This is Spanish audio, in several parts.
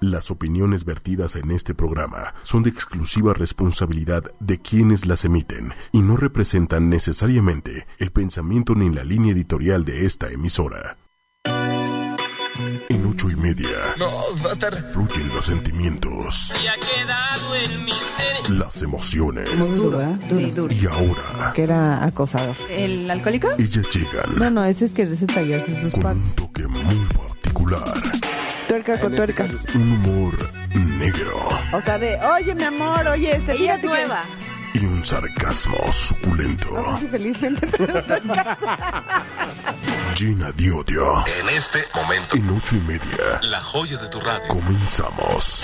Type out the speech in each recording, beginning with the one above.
Las opiniones vertidas en este programa son de exclusiva responsabilidad de quienes las emiten y no representan necesariamente el pensamiento ni la línea editorial de esta emisora. En ocho y media. No, va a estar. Fluyen los sentimientos. Y ha quedado en mi ser. Las emociones. Muy duro, ¿eh? Sí, duro. Y ahora, Que era acosador. ¿El alcohólico? ellas llegan No, no, ese es que ese tallarse sus con un toque muy particular. Tuerca con tuerca. Un humor negro O sea, de, oye, mi amor, oye, este, Ella es que- nueva. y un sarcasmo suculento. No sé si felizmente, pero estoy casada. Llena de odio. En este momento, En ocho y media. la joya de tu radio. Comenzamos.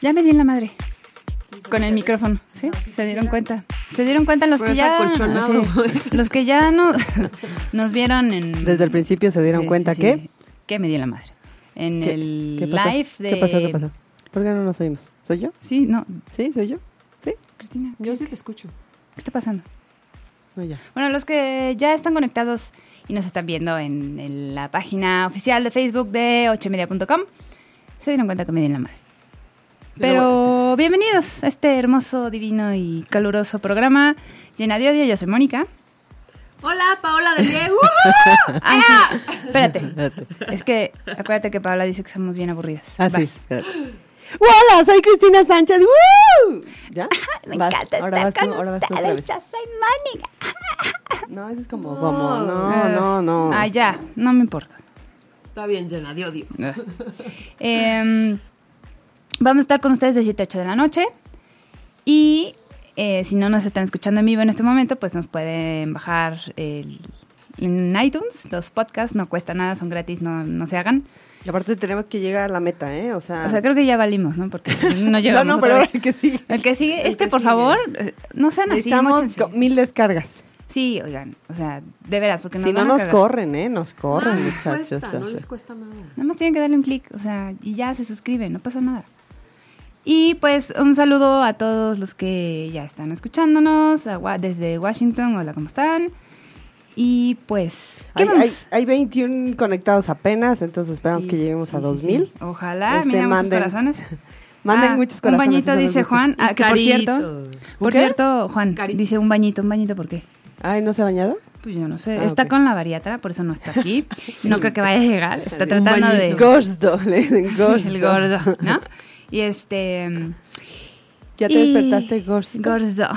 Ya me di en la madre. Con el micrófono, ¿sí? ¿Se dieron cuenta? ¿Se dieron cuenta los Por que ya... sí, los que ya nos, nos vieron en... Desde el principio se dieron Sí, cuenta sí, que... sí. Que me di en la madre. En ¿Qué- el qué pasó? live de... ¿Qué pasó? ¿Qué pasó? ¿Por qué no nos oímos? ¿Soy yo? Sí, no. ¿Sí? ¿Soy yo? ¿Sí? Cristina, ¿qué, Yo sí te escucho. qué está pasando? No, ya. Bueno, los que ya están conectados y nos están viendo en, en la página oficial de Facebook de ochomedia.com, se dieron cuenta que me di en la madre. Pero bienvenidos a este hermoso, divino y caluroso programa llena de odio. Yo soy Mónica. Hola, Paola de Diego. Ah, sí. Espérate. Es que acuérdate que Paola dice que somos bien aburridas. Ah, sí. Vas. espérate. ¡Hola! Soy Cristina Sánchez. ¡Woo! ¿Ya? Me Vas, encanta ahora estar vas tú, con ahora vas tú otra ustedes. vez. Yo soy Mónica. No, eso es como... como no, Eh, no, no. Ah, ya. No me importa. Está bien llena de odio. Em, vamos a estar con ustedes de 7 a 8 de la noche. Y eh, si no nos están escuchando en vivo en este momento, pues nos pueden bajar el- en iTunes. Los podcasts no cuesta nada, son gratis, no, no se hagan. Y aparte tenemos que llegar a la meta, ¿eh? O sea... O sea, creo que ya valimos, ¿no? Porque no no, llegamos. no, otra pero el que sigue. El que sigue, El este, que por sigue. favor, eh, no sean así, co- mil descargas. Sí, oigan, o sea, de veras, porque nos Si no nos corren, ¿eh? Nos corren, no les muchachos. cuesta, o no les cuesta nada. Nada más tienen que darle un clic, o sea, y ya se suscriben, no pasa nada. Y pues un saludo a todos los que ya están escuchándonos a Wa- desde Washington. Hola, ¿cómo están? Y pues, ¿qué Hay, hay, hay 21 conectados apenas, entonces esperamos Sí, que lleguemos sí, a sí, 2000. sí. Ojalá, Este, mira, muchos corazones. Manden Ah, muchos Un corazones. bañito, eso nos dice. Juan. Ah, que por cierto, Caritos. por qué? cierto, Juan, Caritos. dice un bañito, un bañito, ¿por qué? Ay, ¿no se ha bañado? Pues yo no sé. Ah, está con la bariatra, por eso no está aquí. No creo que vaya a llegar. Está Un tratando de... bañito. Gordo, le dicen gordo. El gordo, ¿no? Y este... ¿Ya te y- despertaste gordo? Gordo.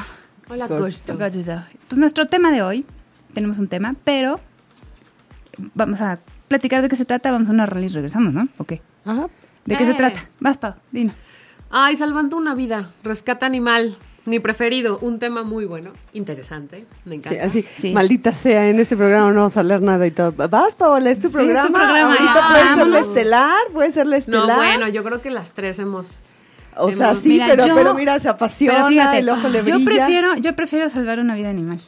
Hola, Gordo. Gusto. Gordo. Pues nuestro tema de hoy, tenemos un tema, pero vamos a platicar de qué se trata, vamos a una rola y regresamos, ¿no? ¿O qué? Ajá. ¿De qué se Eh. trata? Vas, Pau, dino. Ay, salvando una vida. Rescata animal. Mi preferido. Un tema muy bueno. Interesante. Me Sí, encanta. así, Sí. maldita sea, en este programa no vamos a hablar nada y todo. Vas, Paola, es tu Sí, programa. es tu programa. Ahorita Ah, puede ser la estelar, puede ser la estelar. No, bueno, yo creo que las tres hemos. O sea, sí, Mira, pero, yo- pero mira, se apasiona, Pero fíjate, el ojo le yo brilla. prefiero, yo prefiero salvar una vida animal.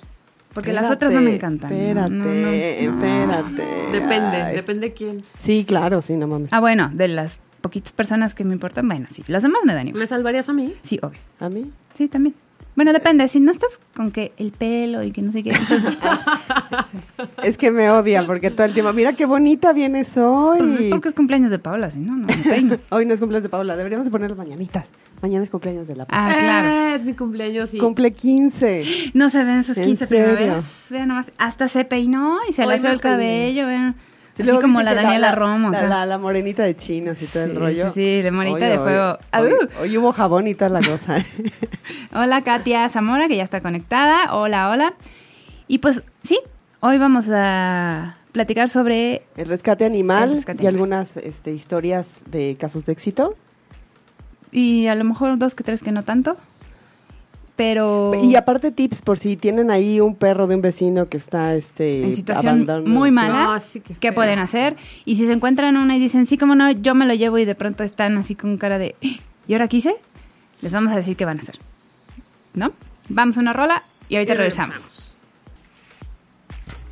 Porque las otras no me encantan. Espérate, No, no, no. espérate. Depende, Ay. depende quién. Sí, claro, sí, no mames. Ah, bueno, de las poquitas personas que me importan, bueno, sí. Las demás me dan igual. ¿Me salvarías a mí? Sí, obvio. ¿A mí? Sí, también. Bueno, depende. Si no estás con que el pelo y que no sé qué. entonces, Es que me odia porque todo el tiempo, mira qué bonita vienes hoy. pues es porque es cumpleaños de Paula, si no, no me peino. Hoy no es cumpleaños de Paula, deberíamos de poner las mañanitas. Mañana es cumpleaños de la Paula. Ah, claro. Eh, es mi cumpleaños y. Cumple 15. No se ven esos ¿En 15 serio? primaveras. Vean nomás. Hasta se peinó y se le Hoy hizo me el cabello. Vean. Así luego como la Daniela Romo. La, acá. la- la morenita de chinos y todo Sí, el rollo. sí, sí, de morenita de fuego. Hoy, hubo jabón y toda la cosa. Hola Katia Zamora, que ya está conectada. Hola, hola. Y pues sí, hoy vamos a platicar sobre... El rescate animal El rescate y animal. algunas este, historias de casos de éxito. Y a lo mejor dos que tres que no tanto. Pero... Y aparte tips por si tienen ahí un perro de un vecino que está este, en situación muy mala, Ah, sí, qué ¿qué feo. pueden hacer? Y si se encuentran una y dicen, sí, como no, yo me lo llevo y de pronto están así con cara de, "¿Eh? ¿y ahora qué hice? Les vamos a decir qué van a hacer. ¿No? Vamos a una rola y ahorita Y regresamos.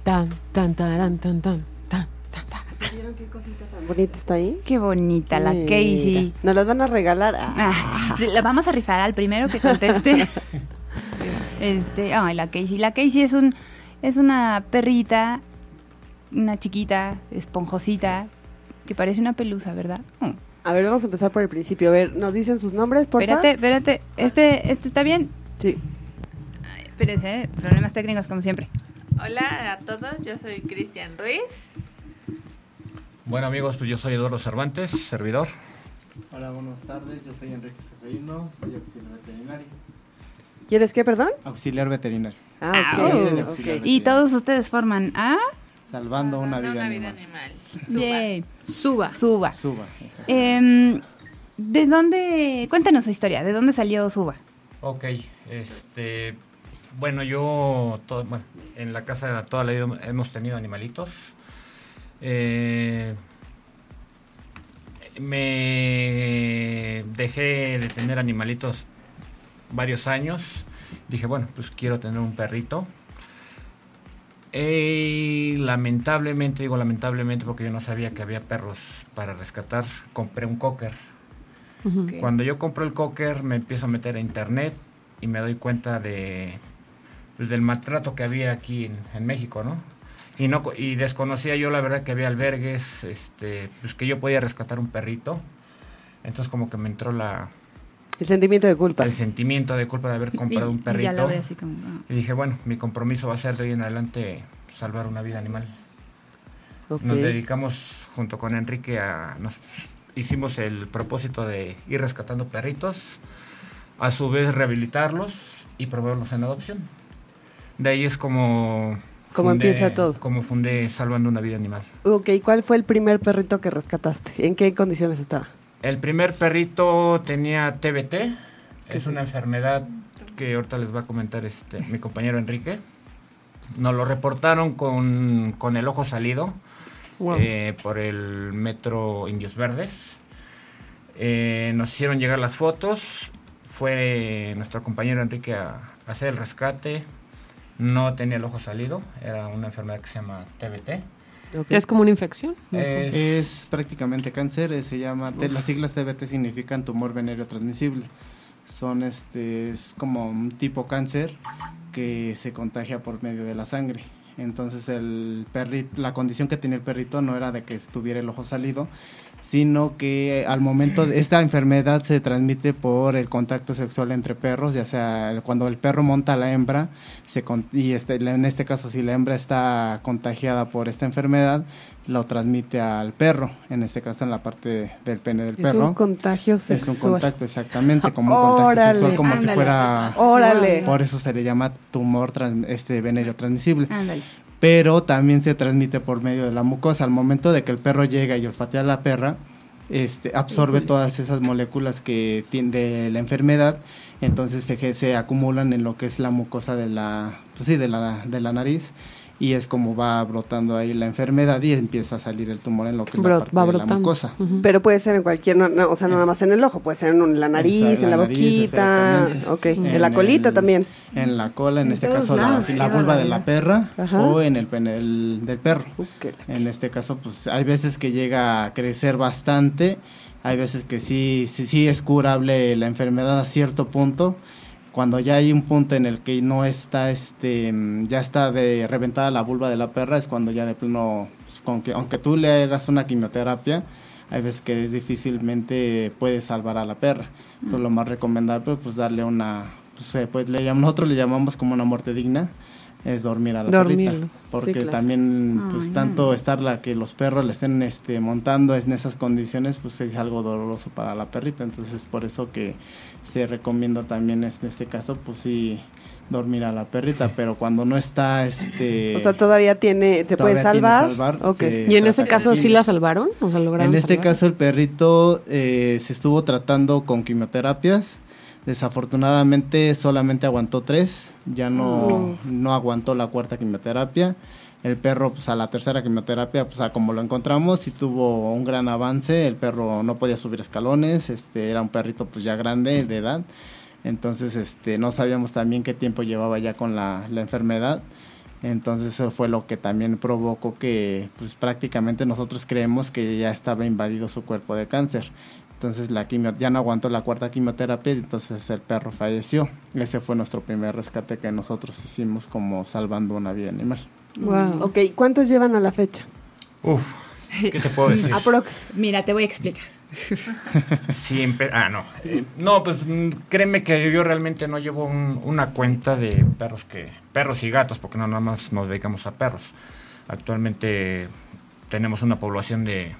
Taran, tan, tan, tan, tan, tan. ¿Vieron qué cosita tan bonita está ahí? Qué bonita la Mira, Casey. Nos las van a regalar. Ah, Ah, la vamos a rifar al primero que conteste. este, ay, la Casey. La Casey es un es una perrita una chiquita, esponjosita, que parece una pelusa, ¿verdad? Oh. A ver, vamos a empezar por el principio. A ver, ¿nos dicen sus nombres, por Espérate, espérate. Este, este está bien. Sí. Espérense, ¿eh? problemas técnicos como siempre. Hola a todos, yo soy Cristian Ruiz. Bueno amigos, pues yo soy Eduardo Cervantes, servidor. Hola, buenas tardes. Yo soy Enrique Seferino, soy auxiliar veterinario. ¿Quieres qué, perdón? Auxiliar veterinario. Ah, Ah, ok. oh. Auxiliar ok. veterinario. Y todos ustedes forman a... Salvando una vida, Una vida animal. animal. Suba. Suba. Suba. Suba. exacto. Em, ¿De dónde? Cuéntanos su historia. ¿De dónde salió Suba? Ok, este, bueno, yo, todo- bueno, en la casa toda la vida hemos tenido animalitos. Eh, me dejé de tener animalitos varios años. Dije, bueno, pues quiero tener un perrito. Y lamentablemente, digo lamentablemente porque yo no sabía que había perros para rescatar, compré un cocker. Cuando yo compro el cocker me empiezo a meter a internet y me doy cuenta de pues, del maltrato que había aquí en, en México, ¿no? Y no y desconocía yo la verdad que había albergues, este, pues que yo podía rescatar un perrito. Entonces como que me entró la El sentimiento de culpa. el sentimiento de culpa de haber comprado Y- un y perrito. ya la ve así como... ah. Y dije, bueno, mi compromiso va a ser de hoy en adelante salvar una vida animal. Nos dedicamos junto con Enrique a... Nos hicimos el propósito de ir rescatando perritos, a su vez rehabilitarlos y proveerlos en adopción. De ahí es como... Como empieza todo. Como fundé Salvando una vida animal. Ok, ¿cuál fue el primer perrito que rescataste? ¿En qué condiciones estaba? El primer perrito tenía TBT, es una enfermedad que ahorita les va a comentar este mi compañero Enrique. Nos lo reportaron con, con el ojo salido Wow. eh, por el metro Indios Verdes. Eh, nos hicieron llegar las fotos, fue nuestro compañero Enrique a, a hacer el rescate. No tenía el ojo salido, era una enfermedad que se llama TBT. Ok. Es como una infección. No. Es- Es prácticamente cáncer, eh, se llama, te- las siglas TBT significan tumor venéreo transmisible. Son este, es como un tipo cáncer que se contagia por medio de la sangre. Entonces el perrito, la condición que tenía el perrito no era de que estuviera el ojo salido, sino que al momento de esta enfermedad se transmite por el contacto sexual entre perros, ya sea cuando el perro monta a la hembra, se con- y este, en este caso si la hembra está contagiada por esta enfermedad, lo transmite al perro, en este caso en la parte del pene del Es perro. un contagio Es sexual. un contacto, exactamente, como un Órale. sexual, como si fuera... Órale. Por eso se le llama tumor trans- este venéreo transmisible. Ándale. Pero también se transmite por medio de la mucosa. Al momento de que el perro llega y olfatea a la perra, este, absorbe todas esas moléculas que tiene de la enfermedad, entonces se, se acumulan en lo que es la mucosa de la, pues sí, de la, de la nariz y es como va brotando ahí la enfermedad y empieza a salir el tumor en lo que es la parte va de la mucosa. Pero puede ser en cualquier, no, no, o sea, no nada más en el ojo, puede ser en la nariz, Exacto, en la, la nariz, boquita, exactamente. ok, En en la colita el- también. En la cola, en, En este caso la, lados, la qué vulva de la perra Ajá. o en el pene del, del perro. En este caso, pues hay veces que llega a crecer bastante, hay veces que sí, sí, sí es curable la enfermedad a cierto punto. Cuando ya hay un punto en el que no está, este, mm, ya está de reventada la vulva de la perra, es cuando ya de plano, pues, con que, aunque tú le hagas una quimioterapia, hay veces que es difícilmente puedes salvar a la perra. Entonces lo más recomendable, pues darle una, pues, pues, le llam- nosotros le llamamos como una muerte digna, es dormir a la Dormirlo. perrita. Porque Sí, claro. también, pues Ay, tanto no. estar la que los perros le estén este, montando en esas condiciones, pues es algo doloroso para la perrita. Entonces, por eso que se recomienda también en este caso, pues sí, dormir a la perrita. Pero cuando no está, este. O sea, todavía tiene, te puede salvar. salvar, Ok. se Y en ese caso sí la salvaron, o sea, lograron en este salvar? caso el perrito eh, se estuvo tratando con quimioterapias. Desafortunadamente solamente aguantó tres, ya no, no aguantó la cuarta quimioterapia. El perro, pues a la tercera quimioterapia, pues a como lo encontramos, sí tuvo un gran avance. El perro no podía subir escalones, este era un perrito pues ya grande de edad. Entonces, este, no sabíamos también qué tiempo llevaba ya con la, la enfermedad. Entonces eso fue lo que también provocó que pues prácticamente nosotros creemos que ya estaba invadido su cuerpo de cáncer. Entonces la quimio, ya no aguantó la cuarta quimioterapia y entonces el perro falleció. Ese fue nuestro primer rescate que nosotros hicimos como salvando una vida animal. Wow. Ok, ¿cuántos llevan a la fecha? Uf, ¿qué te puedo decir? Aprox. Mira, te voy a explicar. Siempre, ah, no. Eh, no, pues mm, créeme que yo realmente no llevo un- una cuenta de perros que perros y gatos, porque no nada más nos dedicamos a perros. Actualmente tenemos una población de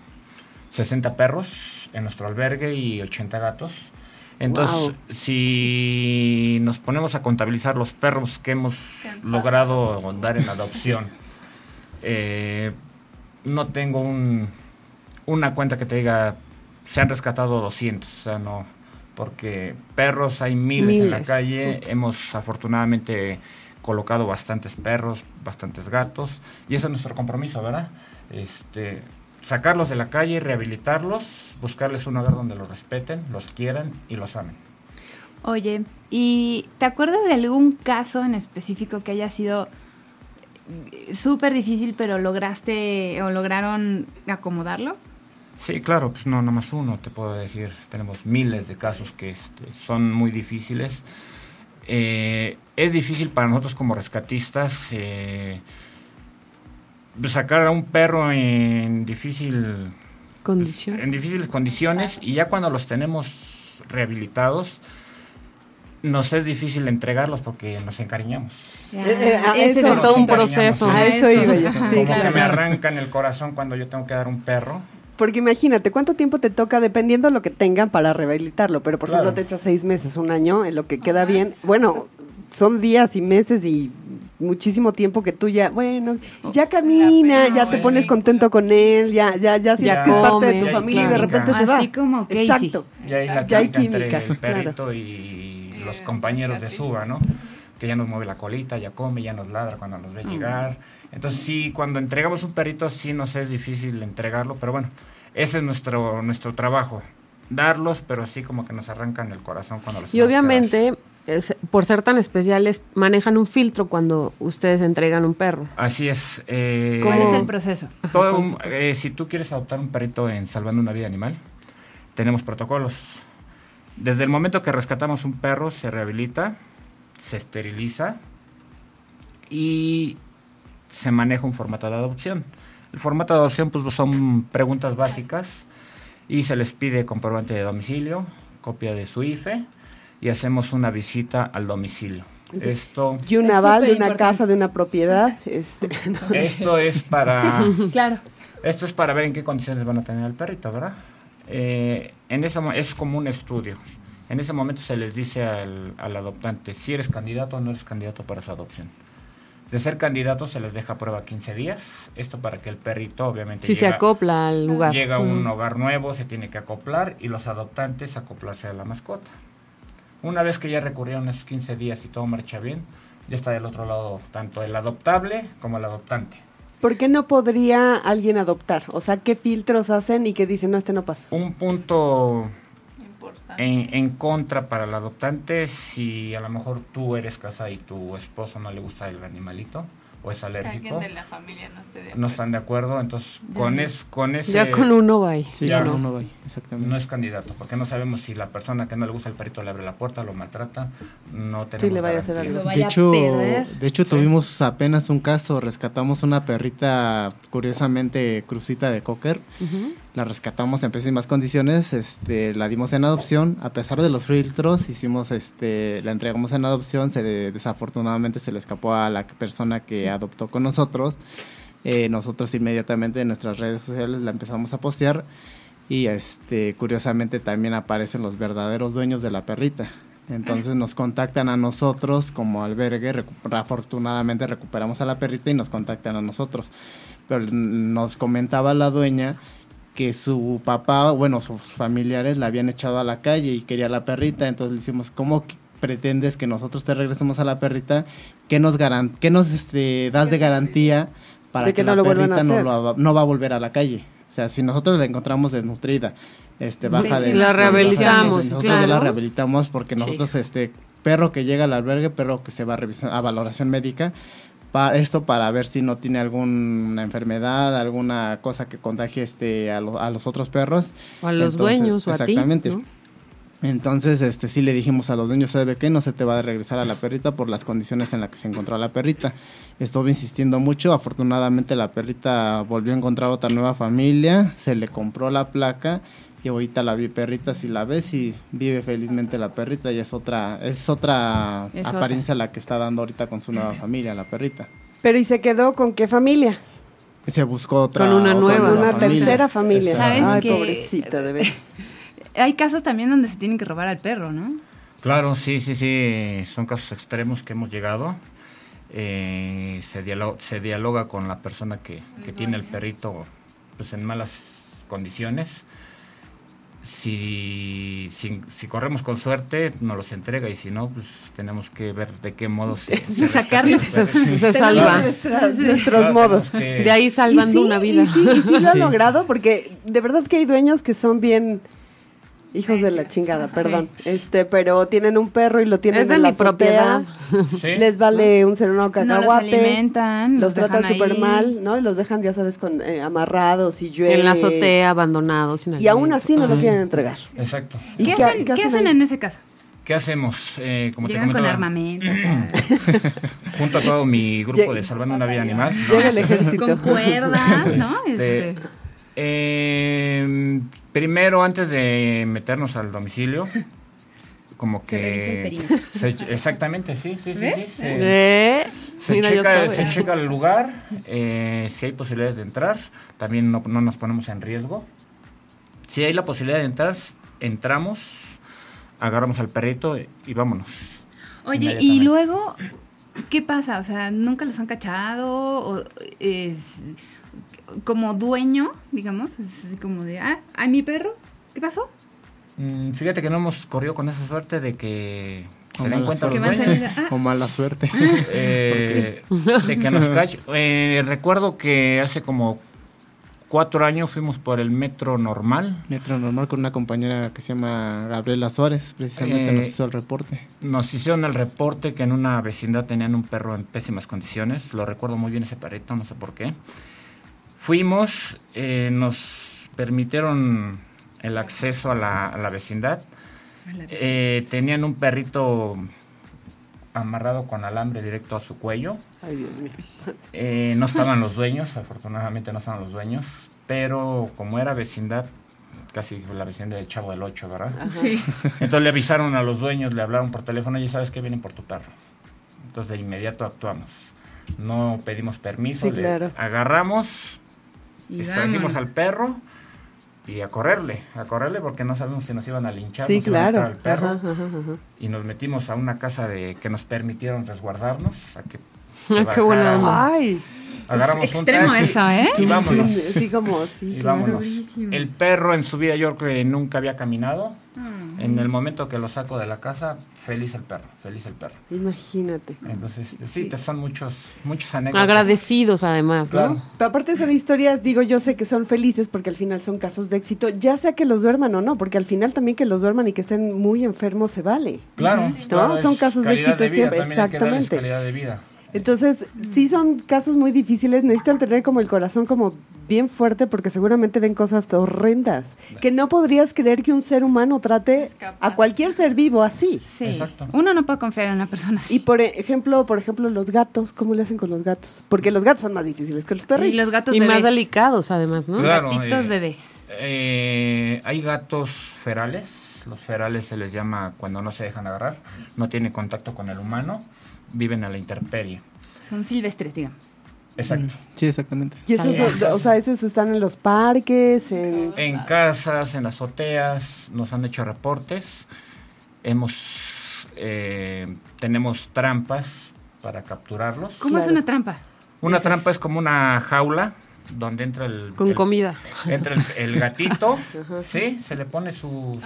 60 perros en nuestro albergue y 80 gatos. Entonces, Wow. si nos ponemos a contabilizar los perros que hemos logrado dar en adopción, eh, no tengo un, una cuenta que te diga se han rescatado 200, o sea, no, porque perros hay miles, en la Miles, calle, puta. hemos afortunadamente colocado bastantes perros, bastantes gatos, y ese es nuestro compromiso, ¿verdad? Este, sacarlos de la calle, rehabilitarlos, buscarles un hogar donde los respeten, los quieran y los amen. Oye, ¿y te acuerdas de algún caso en específico que haya sido eh, súper difícil, pero lograste o lograron acomodarlo? Sí, claro, pues no, nada más uno, te puedo decir. Tenemos miles de casos que este, son muy difíciles. Eh, es difícil para nosotros como rescatistas eh, sacar a un perro en difícil Condición. en difíciles condiciones y ya cuando los tenemos rehabilitados nos es difícil entregarlos porque nos encariñamos. Eh, eh, Ese Es todo un proceso. A eso iba yo. Ajá, Sí, Como claro. que me arrancan el corazón cuando yo tengo que dar un perro. Porque imagínate, ¿cuánto tiempo te toca dependiendo de lo que tengan para rehabilitarlo? Pero por Claro. ejemplo, te echas seis meses, un año, en lo que queda bien. Bueno, son días y meses y muchísimo tiempo que tú ya, bueno, ya camina, pena, ya te pones contento con él, ya, ya, ya sientes que es parte de tu familia y de repente se va. Así como Casey. Exacto. Y ahí la Ya hay química entre el perrito claro. y los compañeros de suba, ¿no? Que ya nos mueve la colita, ya come, ya nos ladra cuando nos ve llegar. Entonces sí, cuando entregamos un perrito sí nos es difícil entregarlo, pero bueno, ese es nuestro, nuestro trabajo. Darlos, pero sí como que nos arrancan el corazón cuando los Y obviamente, es- por ser tan especiales, manejan un filtro cuando ustedes entregan un perro. Así es. eh, ¿Cuál es el proceso? Todo ¿cuál un- eh, si tú quieres adoptar un perrito en Salvando una Vida Animal, tenemos protocolos. Desde el momento que rescatamos un perro, se rehabilita, se esteriliza y se maneja un formato de adopción. El formato de adopción pues son preguntas básicas y se les pide comprobante de domicilio, copia de su IFE y hacemos una visita al domicilio. Esto, Y un aval de una casa, de una propiedad. Este, no. esto es para... Claro. Esto es para ver en qué condiciones van a tener al perrito, ¿verdad? Eh, en ese, mo- es como un estudio. En ese momento se les dice al, al adoptante si eres candidato o no eres candidato para su adopción. De ser candidato se les deja a prueba 15 días. Esto para que el perrito obviamente Si se llega- acopla al lugar. llega a un Mm. hogar nuevo, se tiene que acoplar y los adoptantes acoplarse a la mascota. Una vez que ya recurrieron esos 15 días y todo marcha bien, ya está del otro lado tanto el adoptable como el adoptante. ¿Por qué no podría alguien adoptar? O sea, ¿qué filtros hacen y qué dicen, no, este no pasa? Un punto Importante. en, en contra para el adoptante si a lo mejor tú eres casada y tu esposo no le gusta el animalito o es Alguien alérgico, de la familia no esté de no acuerdo. están de acuerdo, entonces con, es, con ese Ya con uno va ahí. Sí, Ya no. no, va, exactamente. no es candidato, porque no sabemos si la persona que no le gusta el perrito le abre la puerta, lo maltrata, no tenemos Sí, le vaya a hacer algo. de hecho, de hecho Sí. tuvimos apenas un caso, rescatamos una perrita curiosamente crucita de cocker, Ujú. La rescatamos en pésimas condiciones, este, la dimos en adopción, a pesar de los filtros, hicimos, este, la entregamos en adopción, se le- desafortunadamente se le escapó a la persona que adoptó con nosotros, Eh, nosotros inmediatamente en nuestras redes sociales la empezamos a postear y, este, curiosamente también aparecen los verdaderos dueños de la perrita. Entonces nos contactan a nosotros como albergue, recu- afortunadamente recuperamos a la perrita y nos contactan a nosotros. Pero nos comentaba la dueña que su papá, bueno, sus familiares la habían echado a la calle y quería la perrita, entonces le decimos, ¿cómo que pretendes que nosotros te regresemos a la perrita? ¿Qué nos, garan qué nos este, das de garantía para De que, que no la perrita no, lo va- no va a volver a la calle? O sea, si nosotros la encontramos desnutrida, este, baja Sí, de... la rehabilitamos, Nosotros claro. ya la rehabilitamos porque Sí. nosotros, este, perro que llega al albergue, perro que se va a revisar a valoración médica, para esto para ver si no tiene alguna enfermedad, alguna cosa que contagie este a, lo- a los otros perros. O a los Entonces, dueños o a ti. exactamente. ¿no? Entonces, este, sí le dijimos a los dueños, ¿sabe qué? No se te va a regresar a la perrita por las condiciones en las que se encontró la perrita. Estuvo insistiendo mucho, afortunadamente la perrita volvió a encontrar otra nueva familia, se le compró la placa y ahorita la vi perrita, si la ves y vive felizmente la perrita y es otra, es otra Es apariencia la que está dando ahorita con su nueva familia, la perrita. Pero ¿y se quedó con qué familia? Se buscó otra, Con una otra nueva, Una familia. tercera familia. ¿Sabes Ay, que- pobrecita, de veras. Hay casos también donde se tienen que robar al perro, ¿no? Claro, sí, sí, sí, son casos extremos que hemos llegado. Eh, se, dialo- se dialoga con la persona que, que tiene el perrito pues, en malas condiciones. Si, si, si corremos con suerte, nos los entrega y si no, pues tenemos que ver de qué modo se, se se, salva. Nuestros Claro, modos. que- De ahí salvando sí, una vida. Y sí, y sí lo ha logrado porque de verdad que hay dueños que son bien hijos de la chingada, perdón. Este, pero tienen un perro y lo tienen Es de en la mi propiedad. Sí. Les vale un sereno No los cacahuate. alimentan, los los tratan súper mal, ¿no? Y los dejan, ya sabes, con eh, amarrados y llueve. En la azotea, abandonado, sin Y aún así no lo quieren entregar. Exacto. ¿Y ¿Qué, qué- hacen, qué ¿qué hacen hacen ahí? en ese caso? ¿Qué hacemos? Eh, como Llegan te con armamento. junto a todo mi grupo Llega- de Salvando una Vida Animal. no, Llega el no ejército. con cuerdas, ¿no? Este, Este, eh, primero, antes de meternos al domicilio, como Se revisa el que... se- exactamente, sí, sí, sí. Sí, se, Eh, se mira, checa, se checa el lugar, eh, si hay posibilidades de entrar, también no, no nos ponemos en riesgo. Si hay la posibilidad de entrar, entramos, agarramos al perrito y vámonos. Oye, y luego, ¿qué pasa? O sea, ¿nunca los han cachado? ¿O es como dueño, digamos? Es así como de, ah, ¿a mi perro? ¿Qué pasó? Mm, fíjate que no hemos corrido con esa suerte de que O se den cuenta los Que van dueños. ah, O mala suerte. eh, de que nos cache. Eh, recuerdo que hace como cuatro años fuimos por el metro normal. Metro normal con una compañera que se llama Gabriela Suárez, precisamente Eh, nos hizo el reporte. Nos hicieron el reporte que en una vecindad tenían un perro en pésimas condiciones. Lo recuerdo muy bien ese perrito, no sé por qué. Fuimos, eh, nos permitieron el acceso a la, a la vecindad. Eh, tenían un perrito amarrado con alambre directo a su cuello. Ay, Dios mío. Eh, no estaban los dueños, afortunadamente no estaban los dueños, pero como era vecindad, casi la vecindad del Chavo del Ocho, ¿verdad? sí. Entonces le avisaron a los dueños, le hablaron por teléfono y sabes que vienen por tu perro. Entonces de inmediato actuamos. No pedimos permiso, Sí, le claro. agarramos, Y vámonos. al perro y a correrle, a correrle porque no sabemos si nos iban a linchar, Sí, nos iban a claro. matar al perro. Ajá, ajá, ajá. Y nos metimos a una casa de que nos permitieron resguardarnos, a que Ah, qué buena onda. Ay, Agarramos un Extremo taxi eso, ¿eh? Y vámonos. sí, sí, como, sí, Y claro. vámonos. Durísimo. El perro en su vida yo creo que nunca había caminado. Mm. En el momento que lo saco de la casa, feliz el perro, feliz el perro. Imagínate. Entonces, sí, te son muchos, muchos anécdotas. Agradecidos además, ¿no? Claro. Pero aparte son historias, digo, yo sé que son felices porque al final son casos de éxito, ya sea que los duerman o no, porque al final también que los duerman y que estén muy enfermos se vale. Claro, ¿No? claro, Son casos de éxito vida, siempre, también hay que darles exactamente. calidad de vida. Entonces, sí son casos muy difíciles, necesitan tener como el corazón como bien fuerte porque seguramente ven cosas horrendas, que no podrías creer que un ser humano trate a cualquier ser vivo así. Sí. Exacto. Uno no puede confiar en una persona así. Y por ejemplo, por ejemplo, los gatos, ¿cómo le hacen con los gatos? Porque los gatos son más difíciles que los perritos. Y los gatos Y bebés. más delicados además, ¿no? Claro, Gatitos eh, bebés. Eh, hay gatos ferales. Los ferales se les llama cuando no se dejan agarrar, no tienen contacto con el humano, viven a la intemperie. Son silvestres, digamos. Exacto. Sí, exactamente. Y esos, o sea, esos están en los parques, en... En casas, en azoteas, nos han hecho reportes. Hemos, eh, tenemos trampas para capturarlos. ¿Cómo es una trampa? Una trampa es como una jaula donde entra el, Con el- comida. entra el, el gatito, sí, se le pone su,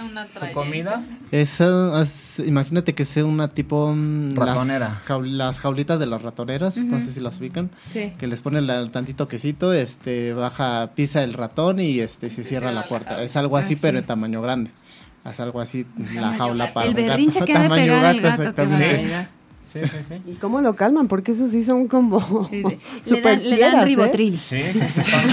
comida. Esa, es- imagínate que sea una tipo... mm, Ratonera. Las, jaul- las jaulitas de las ratoneras, no sé si las ubican. Sí. Que les ponen la- tantito quesito, este, baja, pisa el ratón y este se cierra cierra la la puerta. jaula. Es algo así, Ah, pero sí. en tamaño grande. Es algo así, la jaula para El un gato. berrinche que ha de el gato, exactamente. Sí, sí, sí. ¿Y cómo lo calman? Porque esos sí son como Sí, le dan, le dan fieras, ¿eh? ribotril. Sí, sí, sí, son,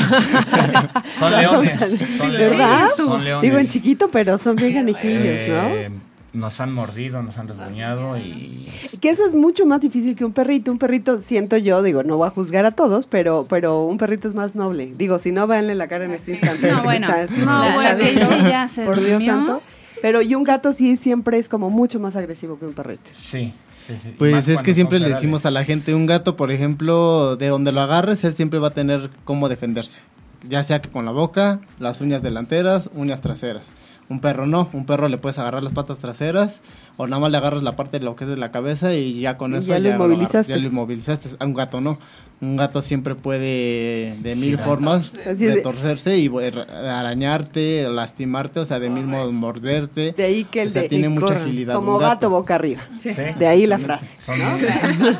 son leones. Son ¿Verdad? leones. Son leones. Digo en chiquito, pero son bien canijillos, Eh, Nos han mordido, nos han rasguñado y... ¿no? Que eso es mucho más difícil que un perrito. Un perrito, siento yo, digo, no voy a juzgar a todos, pero, pero un perrito es más noble. Digo, si no, véanle la cara en este instante. No, bueno, Está no, bueno, que ese ya se Por Dios santo. Pero y un gato sí siempre es como mucho más agresivo que un perrito. Sí, sí, sí. Pues es que siempre le decimos a la gente, un gato, por ejemplo, de donde lo agarres, él siempre va a tener cómo defenderse. Ya sea que con la boca, las uñas delanteras, uñas traseras. Un perro no, un perro le puedes agarrar las patas traseras o nada más le agarras la parte de lo que es de la cabeza y ya con eso ya lo agarras, inmovilizaste. ya lo inmovilizaste. A un gato no. Un gato siempre puede de mil Sí. formas retorcerse y eh, arañarte, lastimarte, o sea, de mil modos morderte. De ahí que el o sea, de tiene mucha agilidad. como gato boca arriba. Sí. De ahí la frase.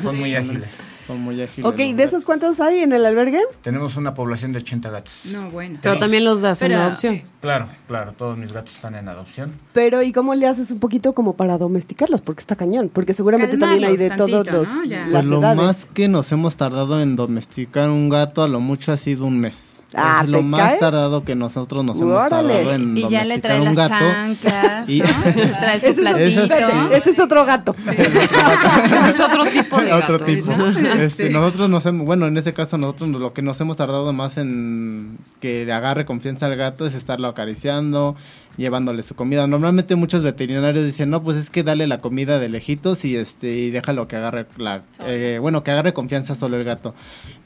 Son muy ágiles. Son muy ágiles. Ok, ¿de esos cuántos hay en el albergue? Tenemos una población de 80 gatos. No, bueno. Pero también los das en adopción. Claro, claro, todos mis gatos están en adopción. Pero ¿y cómo le haces un poquito como para domesticarlos? Porque está cañón. Porque seguramente también hay de Calmarlos todos los tantito, ¿no? Ya. las Pues lo edades. más que nos hemos tardado en domesticar un gato a lo mucho ha sido un mes. Ah, es lo ¿te más tardado que nosotros nos hemos tardado en Y ya le trae un las gato. chanclas, Y- ¿no? Trae su Ese es, platito. ese es otro gato. es otro tipo de gato. Otro tipo. ¿no? Este, nosotros nos hemos, bueno, en ese caso nosotros nos- lo que nos hemos tardado más en que le agarre confianza al gato es estarlo acariciando, llevándole su comida. Normalmente muchos veterinarios dicen, no, pues es que dale la comida de lejitos y este y déjalo que agarre la, eh, bueno, que agarre confianza solo el gato.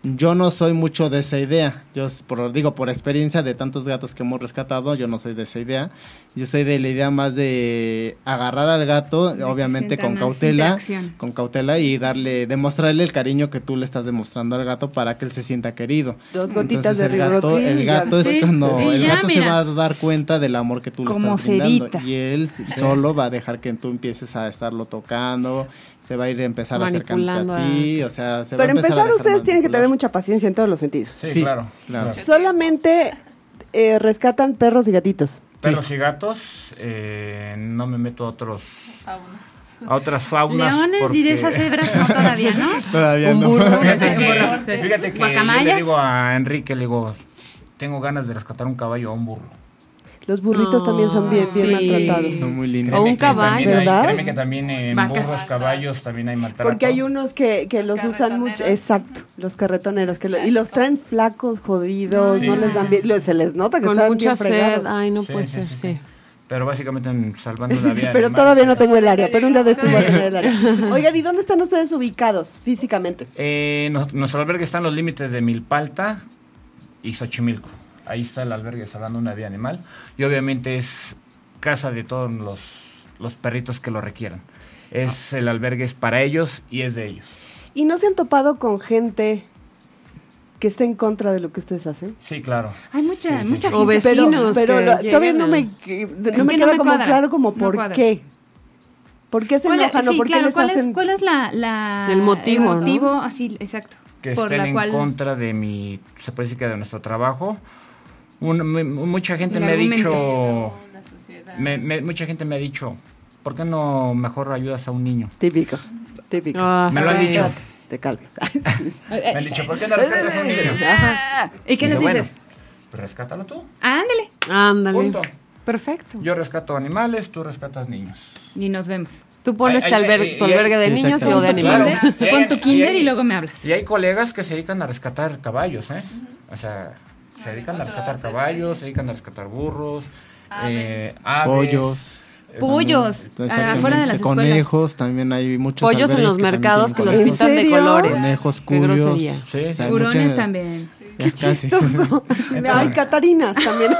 Yo no soy mucho de esa idea. Yo s- por, digo por experiencia de tantos gatos que hemos rescatado, yo no soy de esa idea. Yo soy de la idea más de agarrar al gato, obviamente con cautela, con cautela y darle, demostrarle el cariño que tú le estás demostrando al gato para que él se sienta querido. Dos gotitas Entonces, de el gato, el gato es cuando el ya, gato se va a dar cuenta del amor que tú le Como estás brindando cerita. y él solo va a dejar que tú empieces a estarlo tocando, se va a ir a empezar a Manipulando a a- ti, o sea, se va Pero a empezar a empezar dejar ustedes tienen que tener mucha paciencia en todos los sentidos. Sí, Sí, claro. claro. Solamente eh, rescatan perros y gatitos. Perros y gatos, eh, no me meto a otros a otras faunas. Leones y de porque- esas cebras no todavía, ¿no? Todavía Un no. burro. Fíjate que, fíjate que yo le digo a Enrique, le digo, tengo ganas de rescatar un caballo o un burro. Los burritos también son bien, bien sí. maltratados. Son muy lindos. O un caballo. hay- ¿Verdad? créeme que también en Vacas. burros, caballos también hay maltrato. Porque hay unos que, que los usan mucho, exacto, los carretoneros, que lo- y los traen flacos, jodidos, Sí. no les dan bien, lo- se les nota que Con están mucha bien fregados. sed. Ay, no Sí, puede sí, ser, sí. Pero básicamente en- salvando la Sí, vida. pero animal, todavía no tengo el área, pero un día de esto voy a tener el área. Oigan, ¿y dónde están ustedes ubicados físicamente? Eh, nos- nuestro albergue está en los límites de Milpalta y Xochimilco. Ahí está el albergue Salvando una Vida Animal. Y obviamente es casa de todos los, los perritos que lo requieran. Es el albergue es para ellos y es de ellos. ¿Y no se han topado con gente que esté en contra de lo que ustedes hacen? Sí, claro. Hay mucha, Sí, mucha sí. O gente. vecinos. pero pero que lo- todavía no me, que- no me que queda no me como cuadra, claro como no por cuadra. qué. ¿Por qué se ¿Cuál es, enojan o por qué les ¿cuál, hacen? es, ¿cuál es la, la- El motivo, motivo? Así, exacto. Que por estén la en cual contra de mi, se puede decir que de nuestro trabajo. Un- me- mucha gente me ha dicho, me- me- mucha gente me ha dicho, ¿por qué no mejor ayudas a un niño? Típico, típico. Ah, Me lo han dicho. Te calmas. Me han dicho, ¿por qué no rescatas a un niño? ¿Y qué les bueno, dices? pues rescátalo tú. Ándale. Ándale. Punto. Perfecto. Yo rescato animales, tú rescatas niños. Y nos vemos. Tú pones Ay, tu ay, albergue, ay, tu ay, albergue de sí, niños y yo de animales. Claro. Pon tu kinder y- y luego me hablas. Y hay colegas que se dedican a rescatar caballos, ¿eh? O sea, se dedican a rescatar caballos, se dedican a rescatar burros, eh, aves. Pollos. Pollos. Exactamente. ah, Afuera de las escuelas. Conejos, también hay muchos Pollos en los mercados que los pintan de colores. Conejos, Qué curios. Sí. O sea, Tiburones mucha- también. casi. Chistoso. Hay catarinas también.